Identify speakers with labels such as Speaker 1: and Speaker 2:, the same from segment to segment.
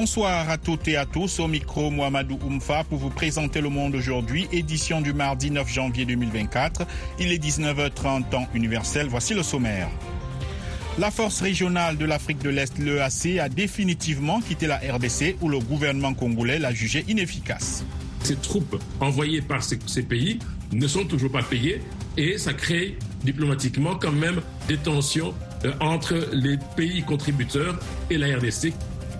Speaker 1: Bonsoir à toutes et à tous. Au micro, Mohamedou Oumfa pour vous présenter le monde aujourd'hui, édition du mardi 9 janvier 2024. Il est 19h30 temps universel. Voici le sommaire. La force régionale de l'Afrique de l'Est, l'EAC, a définitivement quitté la RDC où le gouvernement congolais l'a jugé inefficace.
Speaker 2: Ces troupes envoyées par ces, pays ne sont toujours pas payées et ça crée diplomatiquement quand même des tensions euh, entre les pays contributeurs et la RDC.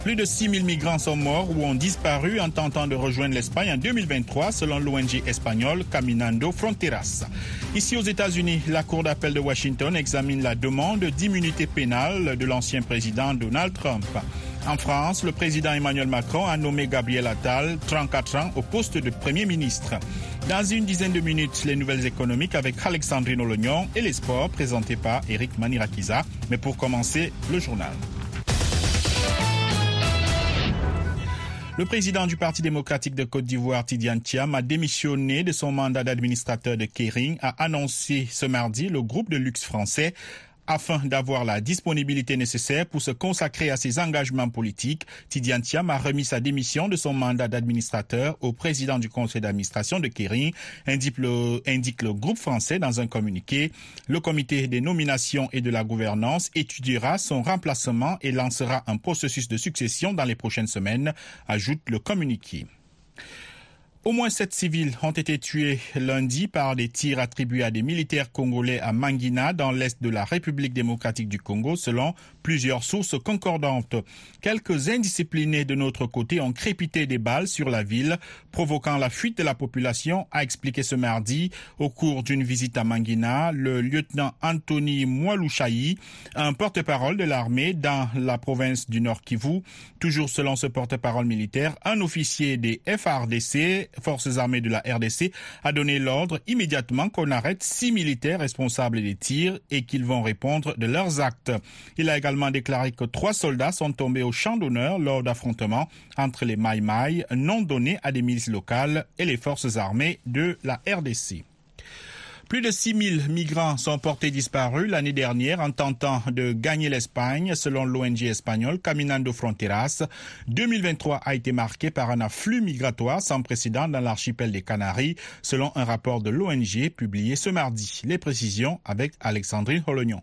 Speaker 1: Plus de 6 000 migrants sont morts ou ont disparu en tentant de rejoindre l'Espagne en 2023, selon l'ONG espagnole Caminando Fronteras. Ici aux États-Unis, la Cour d'appel de Washington examine la demande d'immunité pénale de l'ancien président Donald Trump. En France, le président Emmanuel Macron a nommé Gabriel Attal, 34 ans, au poste de Premier ministre. Dans une dizaine de minutes, les nouvelles économiques avec Alexandrine Olognon et les sports présentés par Eric Manirakiza. Mais pour commencer, le journal. Le président du Parti démocratique de Côte d'Ivoire, Tidiane Thiam, a démissionné de son mandat d'administrateur de Kering, a annoncé ce mardi le groupe de luxe français afin d'avoir la disponibilité nécessaire pour se consacrer à ses engagements politiques, Tidiane Thiam a remis sa démission de son mandat d'administrateur au président du conseil d'administration de Kering, indique le, indique le groupe français dans un communiqué. Le comité des nominations et de la gouvernance étudiera son remplacement et lancera un processus de succession dans les prochaines semaines, ajoute le communiqué. Au moins sept civils ont été tués lundi par des tirs attribués à des militaires congolais à Mangina, dans l'est de la République démocratique du Congo, selon plusieurs sources concordantes. Quelques indisciplinés de notre côté ont crépité des balles sur la ville, provoquant la fuite de la population, a expliqué ce mardi, au cours d'une visite à Mangina, le lieutenant Anthony Mwalushayi, un porte-parole de l'armée dans la province du Nord Kivu. Toujours selon ce porte-parole militaire, un officier des FRDC forces armées de la RDC a donné l'ordre immédiatement qu'on arrête six militaires responsables des tirs et qu'ils vont répondre de leurs actes. Il a également déclaré que trois soldats sont tombés au champ d'honneur lors d'affrontements entre les Mai non donnés à des milices locales et les forces armées de la RDC. Plus de 6 000 migrants sont portés disparus l'année dernière en tentant de gagner l'Espagne, selon l'ONG espagnole Caminando Fronteras. 2023 a été marqué par un afflux migratoire sans précédent dans l'archipel des Canaries, selon un rapport de l'ONG publié ce mardi. Les précisions avec Alexandrine Holognon.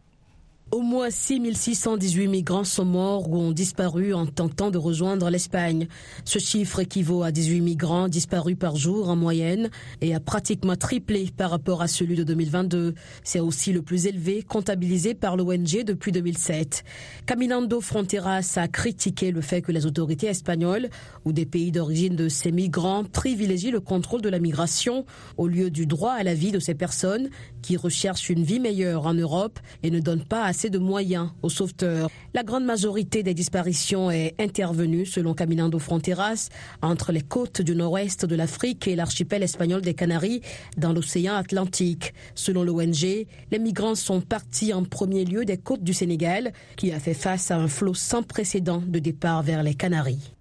Speaker 3: Au moins 6618 migrants sont morts ou ont disparu en tentant de rejoindre l'Espagne. Ce chiffre équivaut à 18 migrants disparus par jour en moyenne et a pratiquement triplé par rapport à celui de 2022. C'est aussi le plus élevé comptabilisé par l'ONG depuis 2007. Caminando Fronteras a critiqué le fait que les autorités espagnoles ou des pays d'origine de ces migrants privilégient le contrôle de la migration au lieu du droit à la vie de ces personnes qui recherchent une vie meilleure en Europe et ne donnent pas de moyens aux sauveteurs. La grande majorité des disparitions est intervenue, selon Caminando Fronteras, entre les côtes du nord-ouest de l'Afrique et l'archipel espagnol des Canaries, dans l'océan Atlantique. Selon l'ONG, les migrants sont partis en premier lieu des côtes du Sénégal, qui a fait face à un flot sans précédent de départ vers les Canaries.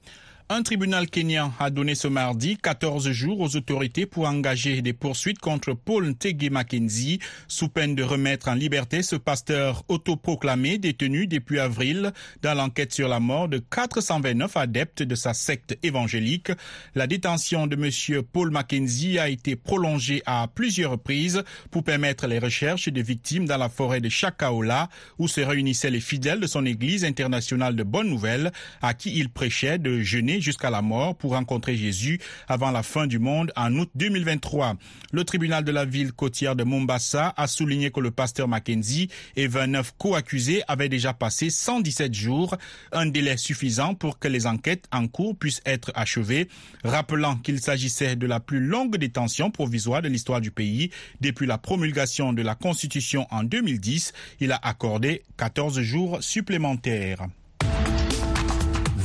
Speaker 1: Un tribunal kenyan a donné ce mardi 14 jours aux autorités pour engager des poursuites contre Paul Ntege Mackenzie sous peine de remettre en liberté ce pasteur autoproclamé détenu depuis avril dans l'enquête sur la mort de 429 adeptes de sa secte évangélique. La détention de M. Paul Mackenzie a été prolongée à plusieurs reprises pour permettre les recherches des victimes dans la forêt de Chakaola où se réunissaient les fidèles de son église internationale de Bonne Nouvelle à qui il prêchait de jeûner jusqu'à la mort pour rencontrer Jésus avant la fin du monde en août 2023. Le tribunal de la ville côtière de Mombasa a souligné que le pasteur Mackenzie et 29 co-accusés avaient déjà passé 117 jours, un délai suffisant pour que les enquêtes en cours puissent être achevées, rappelant qu'il s'agissait de la plus longue détention provisoire de l'histoire du pays depuis la promulgation de la Constitution en 2010. Il a accordé 14 jours supplémentaires.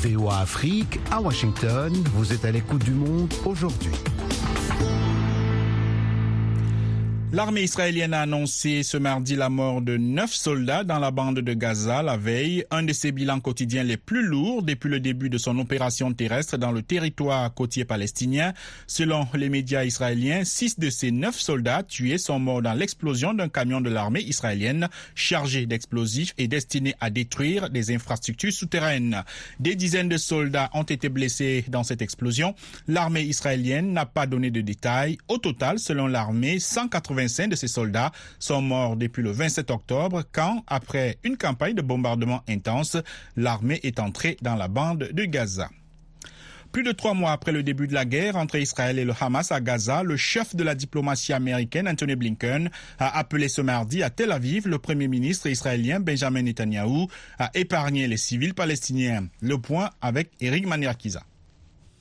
Speaker 4: VOA Afrique à Washington, vous êtes à l'écoute du monde aujourd'hui.
Speaker 1: L'armée israélienne a annoncé ce mardi la mort de neuf soldats dans la bande de Gaza la veille, un de ses bilans quotidiens les plus lourds depuis le début de son opération terrestre dans le territoire côtier palestinien. Selon les médias israéliens, six de ces neuf soldats tués sont morts dans l'explosion d'un camion de l'armée israélienne chargé d'explosifs et destiné à détruire des infrastructures souterraines. Des dizaines de soldats ont été blessés dans cette explosion. L'armée israélienne n'a pas donné de détails. Au total, selon l'armée, 180 de ces soldats sont morts depuis le 27 octobre quand, après une campagne de bombardement intense, l'armée est entrée dans la bande de Gaza. Plus de trois mois après le début de la guerre entre Israël et le Hamas à Gaza, le chef de la diplomatie américaine, Anthony Blinken, a appelé ce mardi à Tel Aviv le premier ministre israélien Benjamin Netanyahu à épargner les civils palestiniens. Le point avec Eric Maniakiza.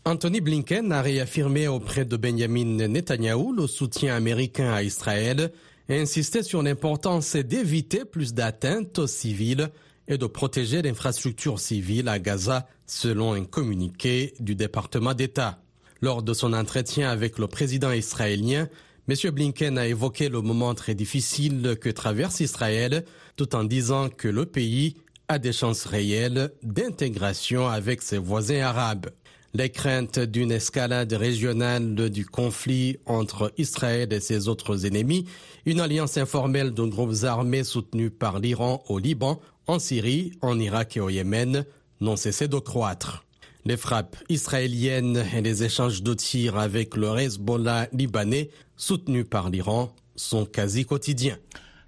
Speaker 5: Anthony Blinken a réaffirmé auprès de Benjamin Netanyahu le soutien américain à Israël et insisté sur l'importance d'éviter plus d'atteintes aux civils et de protéger l'infrastructure civile à Gaza, selon un communiqué du département d'État. Lors de son entretien avec le président israélien, M. Blinken a évoqué le moment très difficile que traverse Israël, tout en disant que le pays a des chances réelles d'intégration avec ses voisins arabes. Les craintes d'une escalade régionale du conflit entre Israël et ses autres ennemis, une alliance informelle de groupes armés soutenus par l'Iran au Liban, en Syrie, en Irak et au Yémen n'ont cessé de croître. Les frappes israéliennes et les échanges de tirs avec le Hezbollah libanais, soutenu par l'Iran, sont quasi quotidiens.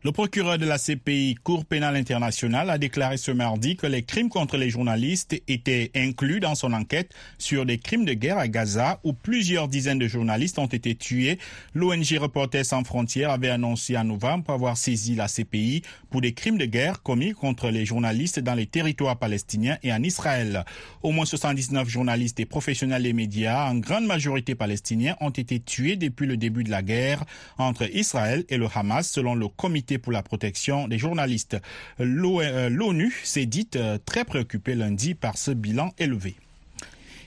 Speaker 1: Le procureur de la CPI, Cour pénale internationale, a déclaré ce mardi que les crimes contre les journalistes étaient inclus dans son enquête sur des crimes de guerre à Gaza où plusieurs dizaines de journalistes ont été tués. L'ONG Reporters sans frontières avait annoncé en novembre avoir saisi la CPI pour des crimes de guerre commis contre les journalistes dans les territoires palestiniens et en Israël. Au moins 79 journalistes et professionnels des médias, en grande majorité palestiniens, ont été tués depuis le début de la guerre entre Israël et le Hamas selon le comité pour la protection des journalistes. Euh, L'ONU s'est dite euh, très préoccupée lundi par ce bilan élevé.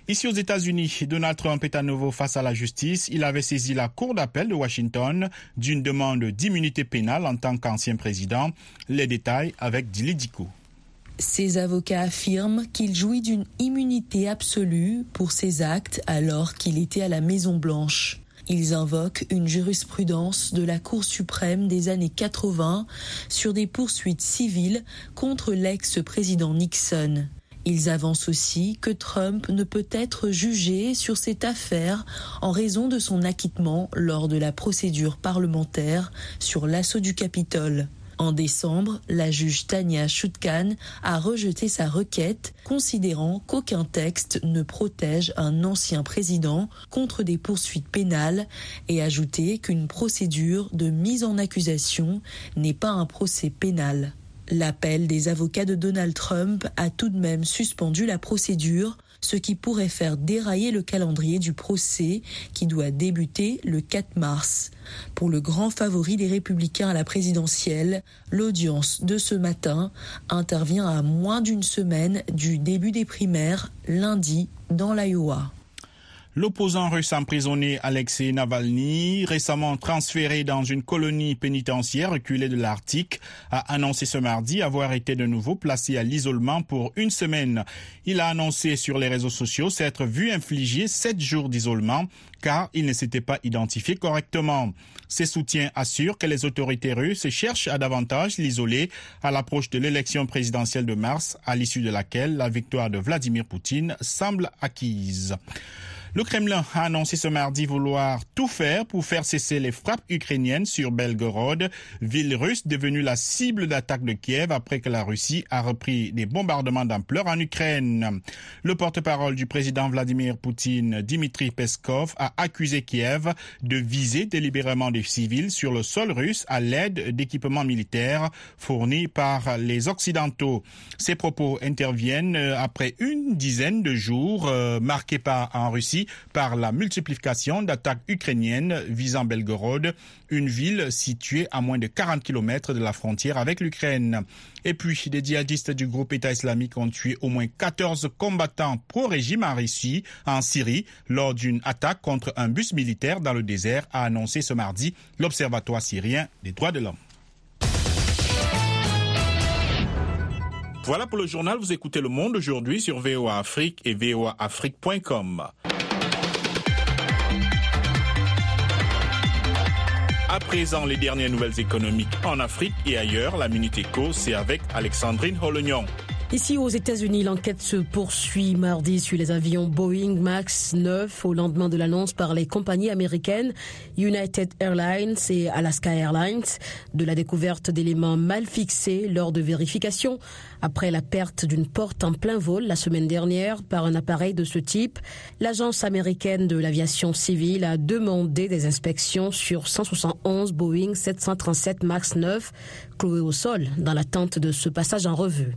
Speaker 1: Ici aux États-Unis, Donald Trump est à nouveau face à la justice. Il avait saisi la Cour d'appel de Washington d'une demande d'immunité pénale en tant qu'ancien président. Les détails avec Dili Diko.
Speaker 6: Ses avocats affirment qu'il jouit d'une immunité absolue pour ses actes alors qu'il était à la Maison Blanche. Ils invoquent une jurisprudence de la Cour suprême des années 80 sur des poursuites civiles contre l'ex-président Nixon. Ils avancent aussi que Trump ne peut être jugé sur cette affaire en raison de son acquittement lors de la procédure parlementaire sur l'assaut du Capitole. En décembre, la juge Tania Chutkan a rejeté sa requête, considérant qu'aucun texte ne protège un ancien président contre des poursuites pénales et ajouté qu'une procédure de mise en accusation n'est pas un procès pénal. L'appel des avocats de Donald Trump a tout de même suspendu la procédure ce qui pourrait faire dérailler le calendrier du procès qui doit débuter le 4 mars. Pour le grand favori des républicains à la présidentielle, l'audience de ce matin intervient à moins d'une semaine du début des primaires lundi dans l'Iowa.
Speaker 1: L'opposant russe emprisonné Alexei Navalny, récemment transféré dans une colonie pénitentiaire reculée de l'Arctique, a annoncé ce mardi avoir été de nouveau placé à l'isolement pour une semaine. Il a annoncé sur les réseaux sociaux s'être vu infliger sept jours d'isolement car il ne s'était pas identifié correctement. Ses soutiens assurent que les autorités russes cherchent à davantage l'isoler à l'approche de l'élection présidentielle de mars, à l'issue de laquelle la victoire de Vladimir Poutine semble acquise. Le Kremlin a annoncé ce mardi vouloir tout faire pour faire cesser les frappes ukrainiennes sur Belgorod, ville russe devenue la cible d'attaque de Kiev après que la Russie a repris des bombardements d'ampleur en Ukraine. Le porte-parole du président Vladimir Poutine, Dmitri Peskov, a accusé Kiev de viser délibérément des civils sur le sol russe à l'aide d'équipements militaires fournis par les Occidentaux. Ces propos interviennent après une dizaine de jours euh, marqués par en Russie par la multiplication d'attaques ukrainiennes visant Belgorod, une ville située à moins de 40 km de la frontière avec l'Ukraine. Et puis, des djihadistes du groupe État islamique ont tué au moins 14 combattants pro-régime en Russie, en Syrie, lors d'une attaque contre un bus militaire dans le désert, a annoncé ce mardi l'Observatoire syrien des droits de l'homme. Voilà pour le journal. Vous écoutez Le Monde aujourd'hui sur VOA Afrique et voaafrique.com. À présent, les dernières nouvelles économiques en Afrique et ailleurs. La Minute Éco, c'est avec Alexandrine Holognon.
Speaker 3: Ici aux États-Unis, l'enquête se poursuit mardi sur les avions Boeing Max 9 au lendemain de l'annonce par les compagnies américaines United Airlines et Alaska Airlines de la découverte d'éléments mal fixés lors de vérifications après la perte d'une porte en plein vol la semaine dernière par un appareil de ce type. L'agence américaine de l'aviation civile a demandé des inspections sur 171 Boeing 737 Max 9 cloués au sol dans l'attente de ce passage en revue.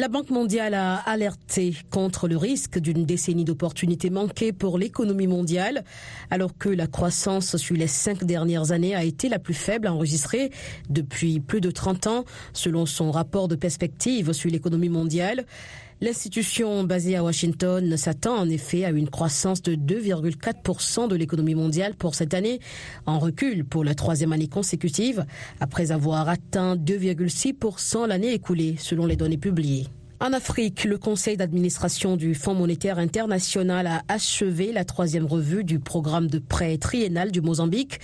Speaker 3: La Banque mondiale a alerté contre le risque d'une décennie d'opportunités manquées pour l'économie mondiale, alors que la croissance sur les cinq dernières années a été la plus faible enregistrée depuis plus de 30 ans, selon son rapport de perspective sur l'économie mondiale. L'institution basée à Washington s'attend en effet à une croissance de 2,4% de l'économie mondiale pour cette année, en recul pour la troisième année consécutive, après avoir atteint 2,6% l'année écoulée, selon les données publiées. En Afrique, le conseil d'administration du Fonds monétaire international a achevé la troisième revue du programme de prêt triennal du Mozambique,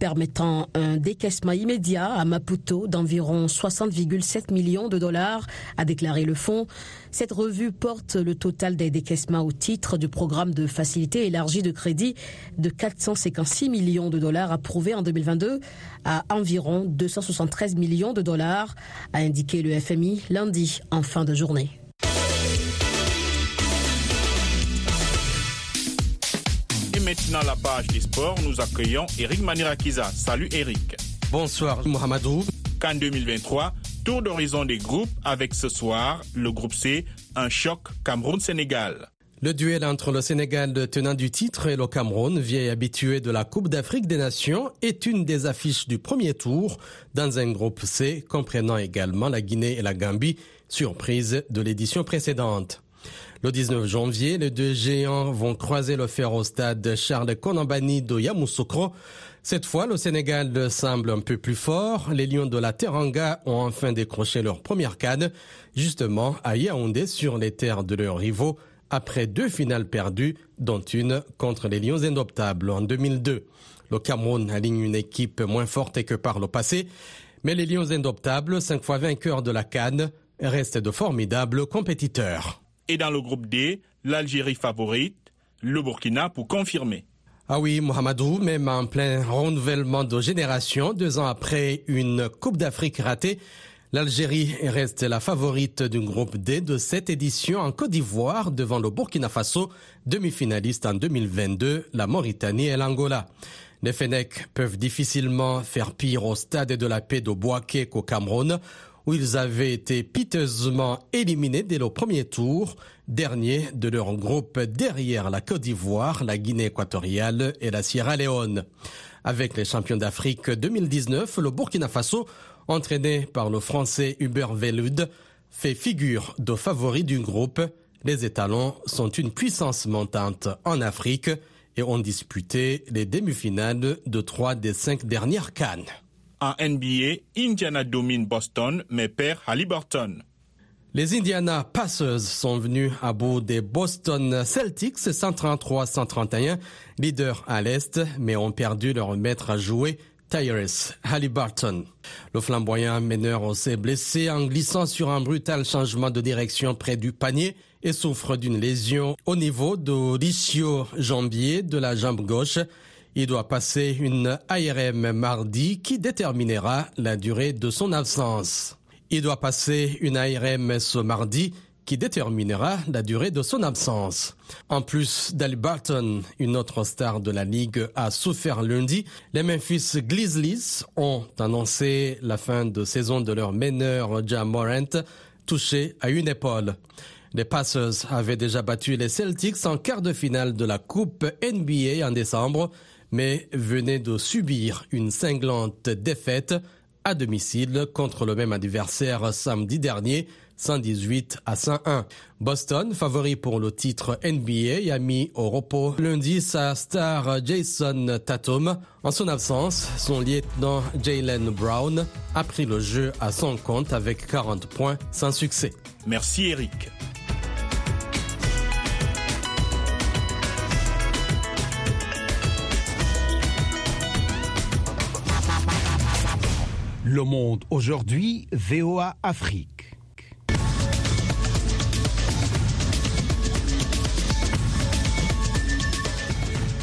Speaker 3: permettant un décaissement immédiat à Maputo d'environ 60,7 millions de dollars, a déclaré le fonds. Cette revue porte le total des décaissements au titre du programme de facilité élargie de crédit de 456 millions de dollars approuvés en 2022 à environ 273 millions de dollars, a indiqué le FMI lundi en fin de journée.
Speaker 1: Et maintenant la page des sports, nous accueillons Eric Manirakiza. Salut Eric.
Speaker 5: Bonsoir Mohamedou.
Speaker 1: Qu'en 2023, tour d'horizon des groupes avec ce soir le groupe C, un choc Cameroun-Sénégal.
Speaker 5: Le duel entre le Sénégal tenant du titre et le Cameroun, vieil habitué de la Coupe d'Afrique des Nations, est une des affiches du premier tour dans un groupe C comprenant également la Guinée et la Gambie, surprise de l'édition précédente. Le 19 janvier, les deux géants vont croiser le fer au stade Charles Konambani de Yamoussoukro. Cette fois, le Sénégal semble un peu plus fort. Les Lions de la Teranga ont enfin décroché leur première canne, justement à Yaoundé sur les terres de leurs rivaux, après deux finales perdues, dont une contre les Lions indoptables en 2002. Le Cameroun aligne une équipe moins forte que par le passé, mais les Lions indoptables, cinq fois vainqueurs de la canne, restent de formidables compétiteurs.
Speaker 1: Et dans le groupe D, l'Algérie favorite, le Burkina pour confirmer.
Speaker 5: Ah oui, Mohamedou, même en plein renouvellement de génération, deux ans après une Coupe d'Afrique ratée, l'Algérie reste la favorite du groupe D de cette édition en Côte d'Ivoire devant le Burkina Faso, demi-finaliste en 2022, la Mauritanie et l'Angola. Les Fennecs peuvent difficilement faire pire au stade de la paix de Boaké qu'au Cameroun, où ils avaient été piteusement éliminés dès le premier tour, dernier de leur groupe derrière la Côte d'Ivoire, la Guinée équatoriale et la Sierra Leone. Avec les champions d'Afrique 2019, le Burkina Faso, entraîné par le français Hubert Velud, fait figure de favori du groupe. Les étalons sont une puissance montante en Afrique et ont disputé les demi-finales de trois des cinq dernières cannes.
Speaker 1: En NBA, Indiana domine Boston mais perd Halliburton.
Speaker 5: Les Indiana Passers sont venus à bout des Boston Celtics 133-131, leaders à l'Est, mais ont perdu leur maître à jouer, Tyrese Halliburton. Le flamboyant meneur s'est blessé en glissant sur un brutal changement de direction près du panier et souffre d'une lésion au niveau de l'ischio-jambier de la jambe gauche. Il doit passer une ARM mardi qui déterminera la durée de son absence. Il doit passer une ARM ce mardi qui déterminera la durée de son absence. En plus d'Ali Barton, une autre star de la Ligue a souffert lundi. Les Memphis Grizzlies ont annoncé la fin de saison de leur meneur Jam Morant, touché à une épaule. Les Pacers avaient déjà battu les Celtics en quart de finale de la Coupe NBA en décembre, mais venaient de subir une cinglante défaite à domicile contre le même adversaire samedi dernier 118 à 101. Boston, favori pour le titre NBA, a mis au repos lundi sa star Jason Tatum. En son absence, son lieutenant Jalen Brown a pris le jeu à son compte avec 40 points sans succès.
Speaker 1: Merci Eric.
Speaker 4: Le monde aujourd'hui, VOA Afrique.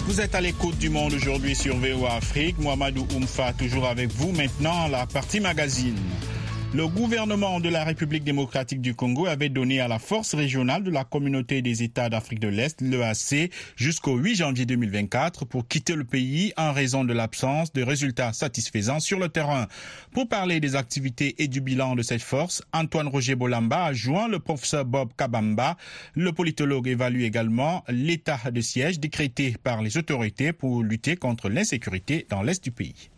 Speaker 1: Vous êtes à l'écoute du monde aujourd'hui sur VOA Afrique. Mohamedou Oumfa toujours avec vous. Maintenant, la partie magazine. Le gouvernement de la République démocratique du Congo avait donné à la force régionale de la communauté des États d'Afrique de l'Est, l'EAC, jusqu'au 8 janvier 2024 pour quitter le pays en raison de l'absence de résultats satisfaisants sur le terrain. Pour parler des activités et du bilan de cette force, Antoine Roger Bolamba a joint le professeur Bob Kabamba. Le politologue évalue également l'état de siège décrété par les autorités pour lutter contre l'insécurité dans l'Est du pays.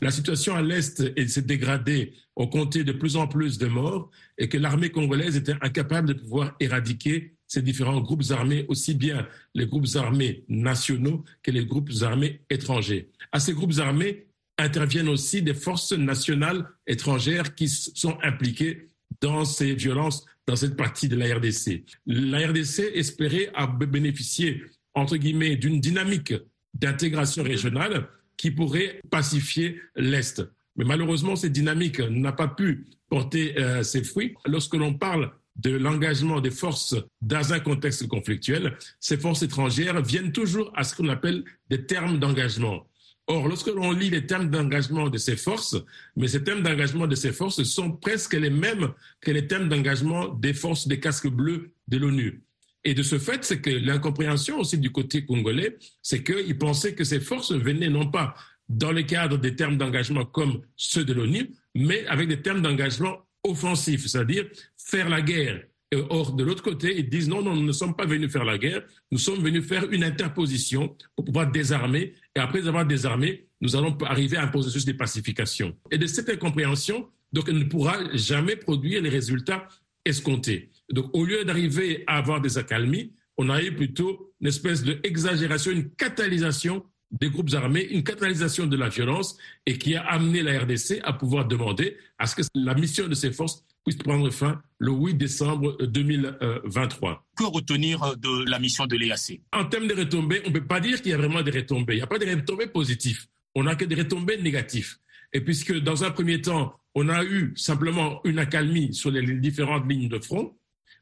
Speaker 2: La situation à l'Est s'est dégradée, on comptait de plus en plus de morts et que l'armée congolaise était incapable de pouvoir éradiquer ces différents groupes armés, aussi bien les groupes armés nationaux que les groupes armés étrangers. À ces groupes armés interviennent aussi des forces nationales étrangères qui sont impliquées dans ces violences dans cette partie de la RDC. La RDC espérait bénéficier, entre guillemets, d'une dynamique d'intégration régionale qui pourrait pacifier l'Est. Mais malheureusement, cette dynamique n'a pas pu porter euh, ses fruits. Lorsque l'on parle de l'engagement des forces dans un contexte conflictuel, ces forces étrangères viennent toujours à ce qu'on appelle des termes d'engagement. Or, lorsque l'on lit les termes d'engagement de ces forces, mais ces termes d'engagement de ces forces sont presque les mêmes que les termes d'engagement des forces des casques bleus de l'ONU. Et de ce fait, c'est que l'incompréhension aussi du côté congolais, c'est qu'ils pensaient que ces forces venaient non pas dans le cadre des termes d'engagement comme ceux de l'ONU, mais avec des termes d'engagement offensifs, c'est-à-dire faire la guerre. or, de l'autre côté, ils disent non, non, nous ne sommes pas venus faire la guerre, nous sommes venus faire une interposition pour pouvoir désarmer, et après avoir désarmé, nous allons arriver à un processus de pacification. Et de cette incompréhension, donc, elle ne pourra jamais produire les résultats escomptés. Donc, au lieu d'arriver à avoir des accalmies, on a eu plutôt une espèce d'exagération, une catalysation des groupes armés, une catalysation de la violence et qui a amené la RDC à pouvoir demander à ce que la mission de ces forces puisse prendre fin le 8 décembre 2023.
Speaker 7: Que retenir de la mission de l'EAC
Speaker 2: En termes de retombées, on ne peut pas dire qu'il y a vraiment des retombées. Il n'y a pas de retombées positives. On n'a que des retombées négatives. Et puisque dans un premier temps, on a eu simplement une accalmie sur les différentes lignes de front,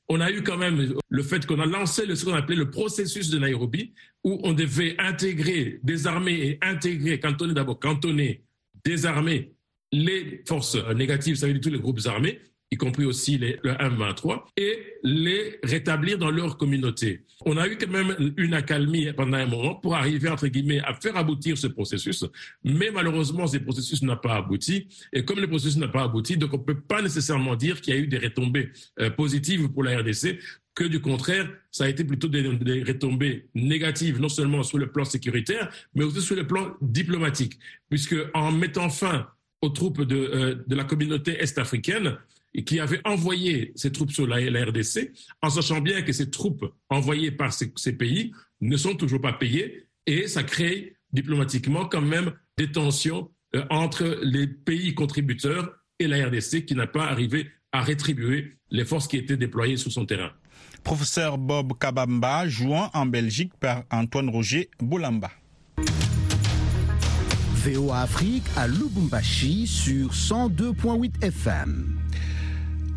Speaker 2: on a eu quand même le fait qu'on a lancé ce qu'on appelait le processus de Nairobi, où on devait intégrer, désarmer et intégrer, cantonner d'abord, cantonner, désarmer les forces négatives, ça veut dire tous les groupes armés, y compris aussi le M23, et les rétablir dans leur communauté. On a eu quand même une accalmie pendant un moment pour arriver, entre guillemets, à faire aboutir ce processus, mais malheureusement, ce processus n'a pas abouti, et comme le processus n'a pas abouti, donc on ne peut pas nécessairement dire qu'il y a eu des retombées euh, positives pour la RDC, que du contraire, ça a été plutôt des, retombées négatives, non seulement sur le plan sécuritaire, mais aussi sur le plan diplomatique, puisque en mettant fin aux troupes de, euh, de la communauté est-africaine, qui avait envoyé ces troupes sur la, RDC, en sachant bien que ces troupes envoyées par ces, ces, pays ne sont toujours pas payées, et ça crée diplomatiquement quand même des tensions euh, entre les pays contributeurs et la RDC qui n'a pas arrivé à rétribuer les forces qui étaient déployées sur son terrain.
Speaker 1: Professeur Bob Kabamba, joint en Belgique par Antoine Roger Boulamba.
Speaker 4: VOA Afrique à Lubumbashi sur 102.8 FM.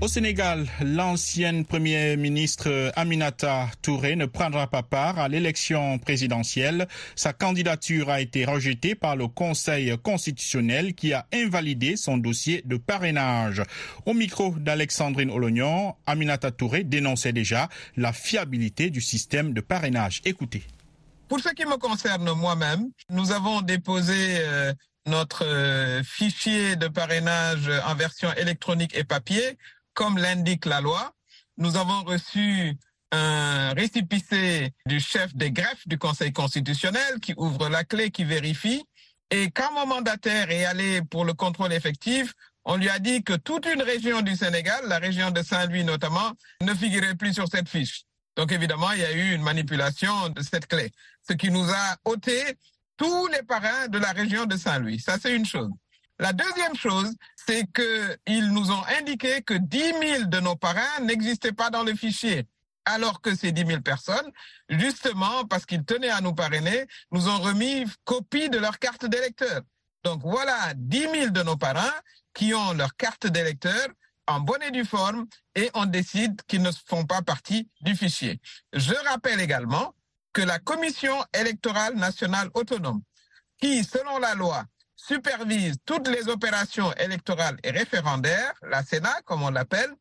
Speaker 1: Au Sénégal, l'ancienne première ministre Aminata Touré ne prendra pas part à l'élection présidentielle. Sa candidature a été rejetée par le Conseil constitutionnel qui a invalidé son dossier de parrainage. Au micro d'Alexandrine Olognon, Aminata Touré dénonçait déjà la fiabilité du système de parrainage. Écoutez.
Speaker 8: Pour ce qui me concerne moi-même, nous avons déposé euh, notre euh, fichier de parrainage en version électronique et papier comme l'indique la loi. nous avons reçu un récipicé du chef des greffes du Conseil constitutionnel qui ouvre la clé, qui vérifie. Et quand mon mandataire est allé pour le contrôle effectif, on lui a dit que toute une région du Sénégal, la région de Saint-Louis notamment, ne figurait plus sur cette fiche. Donc évidemment, il y a eu une manipulation de cette clé, ce qui nous a ôté tous les parrains de la région de Saint-Louis. Ça, c'est une chose. La deuxième chose, c'est qu'ils nous ont indiqué que 10 000 de nos parrains n'existaient pas dans le fichier alors que ces 10 000 personnes, justement parce qu'ils tenaient à nous parrainer, nous ont remis copie de leur carte d'électeur. Donc voilà 10 000 de nos parrains qui ont leur carte d'électeur en bonne et due forme et on décide qu'ils ne font pas partie du fichier. Je rappelle également que la Commission électorale nationale autonome, qui, selon la loi, supervise toutes les opérations électorales et référendaires, la Sénat, comme on l'appelle,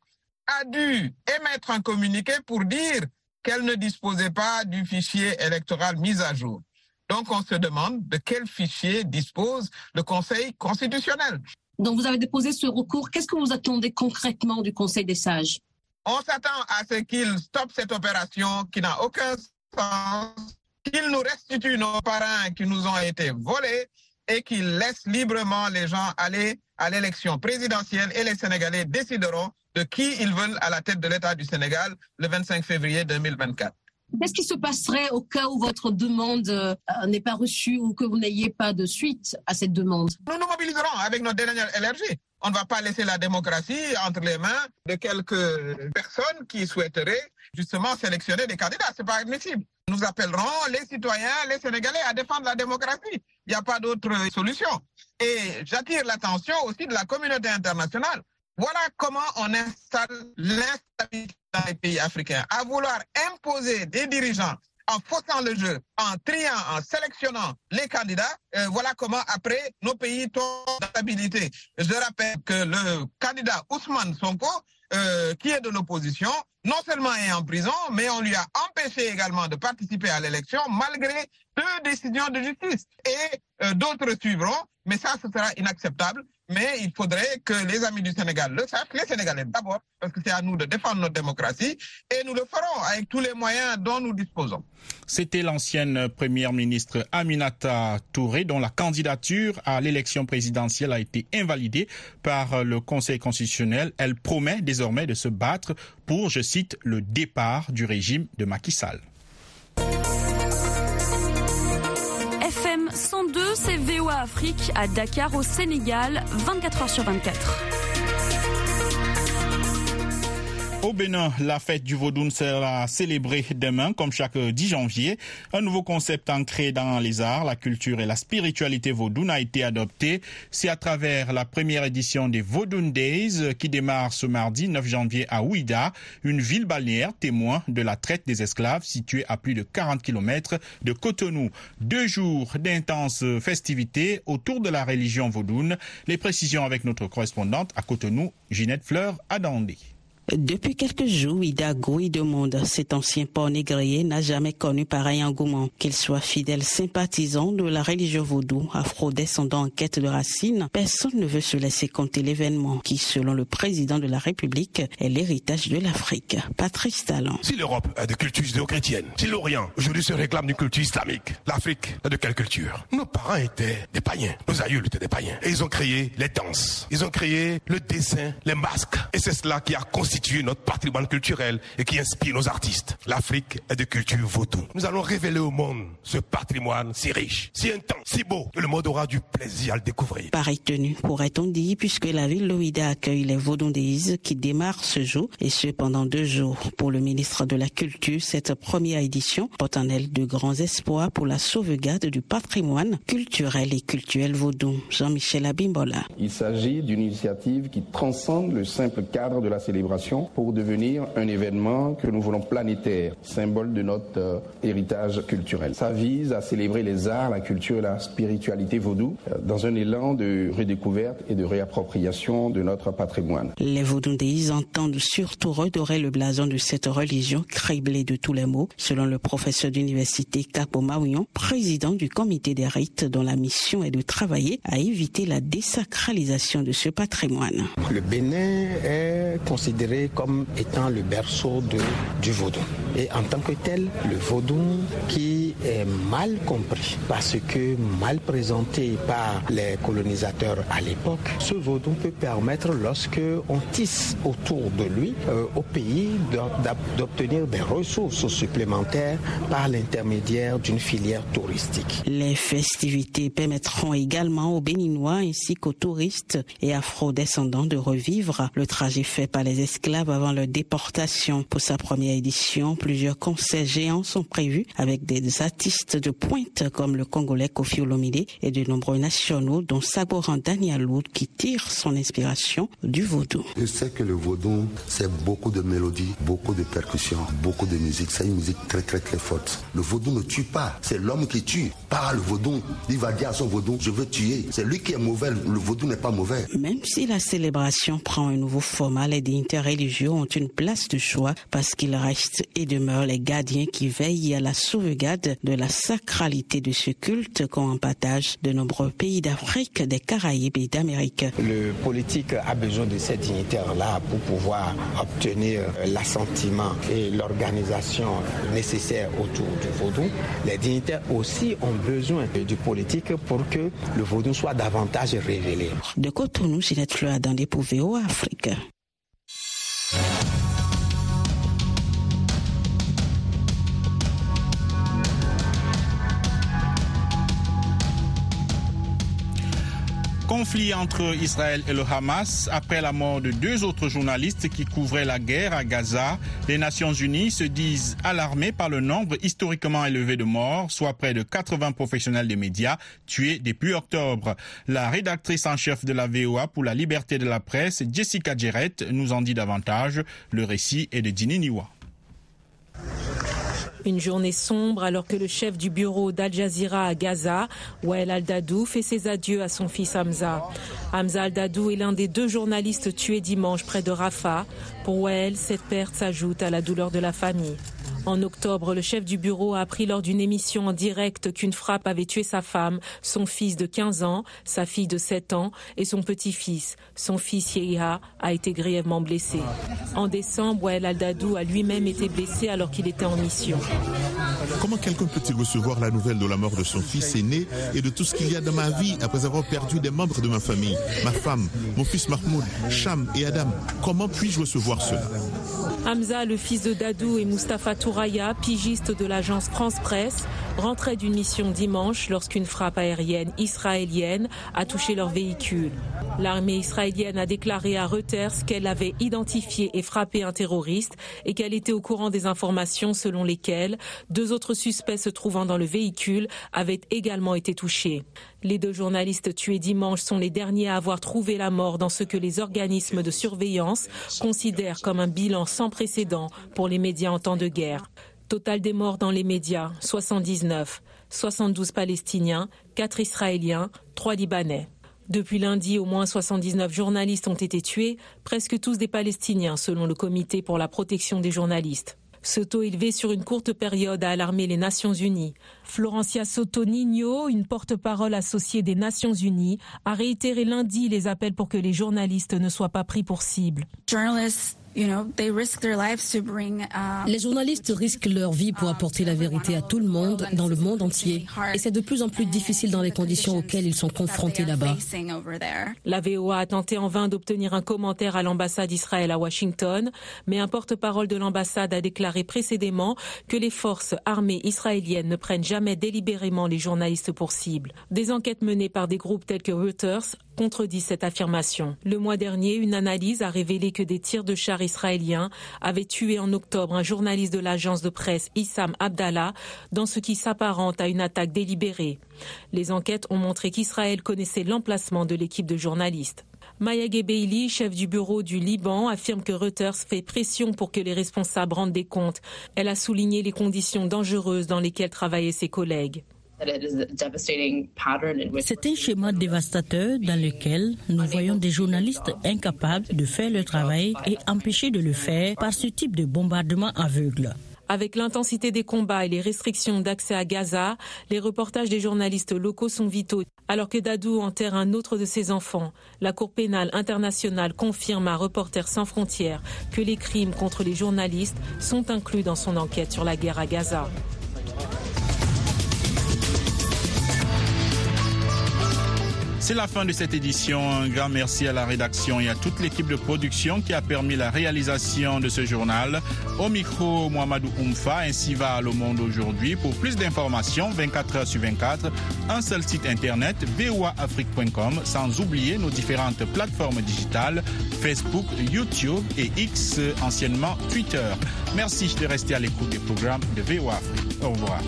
Speaker 8: a dû émettre un communiqué pour dire qu'elle ne disposait pas du fichier électoral mis à jour. Donc on se demande de quel fichier dispose le Conseil constitutionnel.
Speaker 3: Donc vous avez déposé ce recours. Qu'est-ce que vous attendez concrètement du Conseil des sages?
Speaker 8: On s'attend à ce qu'il stoppe cette opération qui n'a aucun sens, qu'il nous restitue nos parents qui nous ont été volés et qu'il laisse librement les gens aller à l'élection présidentielle et les Sénégalais décideront de qui ils veulent à la tête de l'État du Sénégal le 25 février 2024.
Speaker 3: Qu'est-ce qui se passerait au cas où votre demande euh, n'est pas reçue ou que vous n'ayez pas de suite à cette demande?
Speaker 8: Nous nous mobiliserons avec notre dernière énergie. On ne va pas laisser la démocratie entre les mains de quelques personnes qui souhaiteraient justement sélectionner des candidats. C'est pas admissible. Nous appellerons les citoyens, les Sénégalais à défendre la démocratie. Il n'y a pas d'autre solution. Et j'attire l'attention aussi de la communauté internationale. Voilà comment on installe l'instabilité dans les pays africains. À vouloir imposer des dirigeants en faussant le jeu, en triant, en sélectionnant les candidats, euh, voilà comment après nos pays tombent d'instabilité. Je rappelle que le candidat Ousmane Sonko, euh, qui est de l'opposition, non seulement est en prison, mais on lui a empêché également de participer à l'élection malgré deux décisions de justice. Et euh, d'autres suivront, mais ça, ce sera inacceptable. Mais il faudrait que les amis du Sénégal le sachent, les Sénégalais d'abord, parce que c'est à nous de défendre notre démocratie, et nous le ferons avec tous les moyens dont nous disposons.
Speaker 1: C'était l'ancienne première ministre Aminata Touré, dont la candidature à l'élection présidentielle a été invalidée par le Conseil constitutionnel. Elle promet désormais de se battre pour, je cite, le départ du régime de Macky Sall.
Speaker 9: 102, c'est VOA Afrique à Dakar au Sénégal, 24 heures sur 24.
Speaker 1: Au Bénin, la fête du Vaudoun sera célébrée demain, comme chaque 10 janvier. Un nouveau concept ancré dans les arts, la culture et la spiritualité vaudoune a été adopté. C'est à travers la première édition des Vaudoun Days qui démarre ce mardi 9 janvier à Ouida, une ville balnéaire témoin de la traite des esclaves située à plus de 40 km de Cotonou. Deux jours d'intenses festivités autour de la religion vaudoune. Les précisions avec notre correspondante à Cotonou, Ginette Fleur Adandé.
Speaker 10: Depuis quelques jours, Ida Gouy demande cet ancien port négrier n'a jamais connu pareil engouement. Qu'il soit fidèle sympathisant de la religion vaudou, afro-descendant en quête de racines, personne ne veut se laisser compter l'événement qui, selon le président de la République, est l'héritage de l'Afrique. Patrice Talon.
Speaker 11: Si l'Europe est de culture judéo-chrétienne, si l'Orient aujourd'hui se réclame d'une culture islamique, l'Afrique est de quelle culture? Nos parents étaient des païens, nos aïeuls étaient des païens. Et ils ont créé les danses, ils ont créé le dessin, les masques. Et c'est cela qui a constitué notre patrimoine culturel et qui inspire nos artistes. L'Afrique est de culture vaudou. Nous allons révéler au monde ce patrimoine si riche, si intense, si beau, que le monde aura du plaisir à le découvrir.
Speaker 10: Pareil tenue, pourrait-on dire, puisque la ville d'Ouida accueille les Vaudondéis qui démarrent ce jour, et ce pendant deux jours. Pour le ministre de la Culture, cette première édition porte en elle de grands espoirs pour la sauvegarde du patrimoine culturel et culturel vaudou? Jean-Michel Abimbola.
Speaker 12: Il s'agit d'une initiative qui transcende le simple cadre de la célébration pour devenir un événement que nous voulons planétaire, symbole de notre euh, héritage culturel. Ça vise à célébrer les arts, la culture et la spiritualité vaudou euh, dans un élan de redécouverte et de réappropriation de notre patrimoine.
Speaker 10: Les vaudounéis entendent surtout redorer le blason de cette religion criblée de tous les maux, selon le professeur d'université Capo Maouillon, président du comité des rites dont la mission est de travailler à éviter la désacralisation de ce patrimoine.
Speaker 13: Le Bénin est considéré comme étant le berceau du vaudou. Et en tant que tel, le vaudou qui est mal compris parce que mal présenté par les colonisateurs à l'époque, ce vaudou peut permettre, lorsque on tisse autour de lui, euh, au pays d'obtenir des ressources supplémentaires par l'intermédiaire d'une filière touristique.
Speaker 10: Les festivités permettront également aux Béninois ainsi qu'aux touristes et afro-descendants de revivre le trajet fait par les esclaves avant leur déportation. Pour sa première édition, plusieurs concerts géants sont prévus avec des artistes de pointe comme le Congolais Kofi Olomide et de nombreux nationaux dont Sagoran Danielou qui tire son inspiration du vaudou.
Speaker 14: Je sais que le vaudou, c'est beaucoup de mélodies, beaucoup de percussions, beaucoup de musique. C'est une musique très très très forte. Le vaudou ne tue pas, c'est l'homme qui tue. Pas le vaudou, il va dire à son vaudou, je veux tuer. C'est lui qui est mauvais, le vaudou n'est pas mauvais.
Speaker 10: Même si la célébration prend un nouveau format, les dignitaires religieux ont une place de choix parce qu'ils restent et demeurent les gardiens qui veillent à la sauvegarde de la sacralité de ce culte qu'ont en partage de nombreux pays d'Afrique, des Caraïbes et d'Amérique.
Speaker 13: Le politique a besoin de ces dignitaires-là pour pouvoir obtenir l'assentiment et l'organisation nécessaire autour du vaudou. Les dignitaires aussi ont besoin du politique pour que le vaudou soit davantage révélé.
Speaker 10: De Cotonou, Ginette Fleur dans des au Afrique. Yeah.
Speaker 1: Conflit entre Israël et le Hamas. Après la mort de deux autres journalistes qui couvraient la guerre à Gaza, les Nations Unies se disent alarmées par le nombre historiquement élevé de morts, soit près de 80 professionnels des médias tués depuis octobre. La rédactrice en chef de la VOA pour la liberté de la presse, Jessica Jarrett, nous en dit davantage. Le récit est de Dini Niwa.
Speaker 15: Une journée sombre alors que le chef du bureau d'Al Jazeera à Gaza, Wael Al-Dadou, fait ses adieux à son fils Hamza. Hamza Al-Dadou est l'un des deux journalistes tués dimanche près de Rafah. Pour Wael, cette perte s'ajoute à la douleur de la famille. En octobre, le chef du bureau a appris lors d'une émission en direct qu'une frappe avait tué sa femme, son fils de 15 ans, sa fille de 7 ans et son petit-fils. Son fils Yehiha a été grièvement blessé. En décembre, Wael Al-Dadou a lui-même été blessé alors qu'il était en mission.
Speaker 16: Comment quelqu'un peut-il recevoir la nouvelle de la mort de son fils aîné et de tout ce qu'il y a dans ma vie après avoir perdu des membres de ma famille, ma femme, mon fils Mahmoud, Cham et Adam Comment puis-je recevoir cela?
Speaker 15: Hamza, le fils de Dadou et Mustafa Touraya, pigiste de l'agence France Presse, rentrait d'une mission dimanche lorsqu'une frappe aérienne israélienne a touché leur véhicule. L'armée israélienne a déclaré à Reuters qu'elle avait identifié et frappé un terroriste et qu'elle était au courant des informations selon lesquelles deux autres suspects se trouvant dans le véhicule avaient également été touchés. Les deux journalistes tués dimanche sont les derniers à avoir trouvé la mort dans ce que les organismes de surveillance considèrent comme un bilan sans précédent pour les médias en temps de guerre. Total des morts dans les médias, 79. 72 Palestiniens, 4 Israéliens, 3 Libanais. Depuis lundi, au moins 79 journalistes ont été tués, presque tous des Palestiniens, selon le Comité pour la protection des journalistes. Ce taux élevé sur une courte période a alarmé les Nations Unies. Florencia Soto-Nino, une porte-parole associée des Nations Unies, a réitéré lundi les appels pour que les journalistes ne soient pas pris pour cible.
Speaker 3: Les journalistes risquent leur vie pour apporter la vérité à tout le monde, dans le monde entier. Et c'est de plus en plus difficile dans les conditions auxquelles ils sont confrontés là-bas.
Speaker 15: La VOA a tenté en vain d'obtenir un commentaire à l'ambassade d'Israël à Washington, mais un porte-parole de l'ambassade a déclaré précédemment que les forces armées israéliennes ne prennent jamais délibérément les journalistes pour cible. Des enquêtes menées par des groupes tels que Reuters contredisent cette affirmation. Le mois dernier, une analyse a révélé que des tirs de chars israéliens avaient tué en octobre un journaliste de l'agence de presse Issam Abdallah dans ce qui s'apparente à une attaque délibérée. Les enquêtes ont montré qu'Israël connaissait l'emplacement de l'équipe de journalistes. Maya Gebeili, chef du bureau du Liban, affirme que Reuters fait pression pour que les responsables rendent des comptes. Elle a souligné les conditions dangereuses dans lesquelles travaillaient ses collègues.
Speaker 17: C'est un schéma dévastateur dans lequel nous voyons des journalistes incapables de faire leur travail et empêchés de le faire par ce type de bombardement aveugle.
Speaker 15: Avec l'intensité des combats et les restrictions d'accès à Gaza, les reportages des journalistes locaux sont vitaux. Alors que Dadou enterre un autre de ses enfants, la Cour pénale internationale confirme à Reporters sans frontières que les crimes contre les journalistes sont inclus dans son enquête sur la guerre à Gaza.
Speaker 1: C'est la fin de cette édition. Un grand merci à la rédaction et à toute l'équipe de production qui a permis la réalisation de ce journal. Au micro, Mohamedou Oumfa, ainsi va le monde aujourd'hui. Pour plus d'informations, 24 heures sur 24, un seul site internet, voaafrique.com, sans oublier nos différentes plateformes digitales, Facebook, YouTube et X, anciennement Twitter. Merci de rester à l'écoute des programmes de VOA Afrique. Au revoir.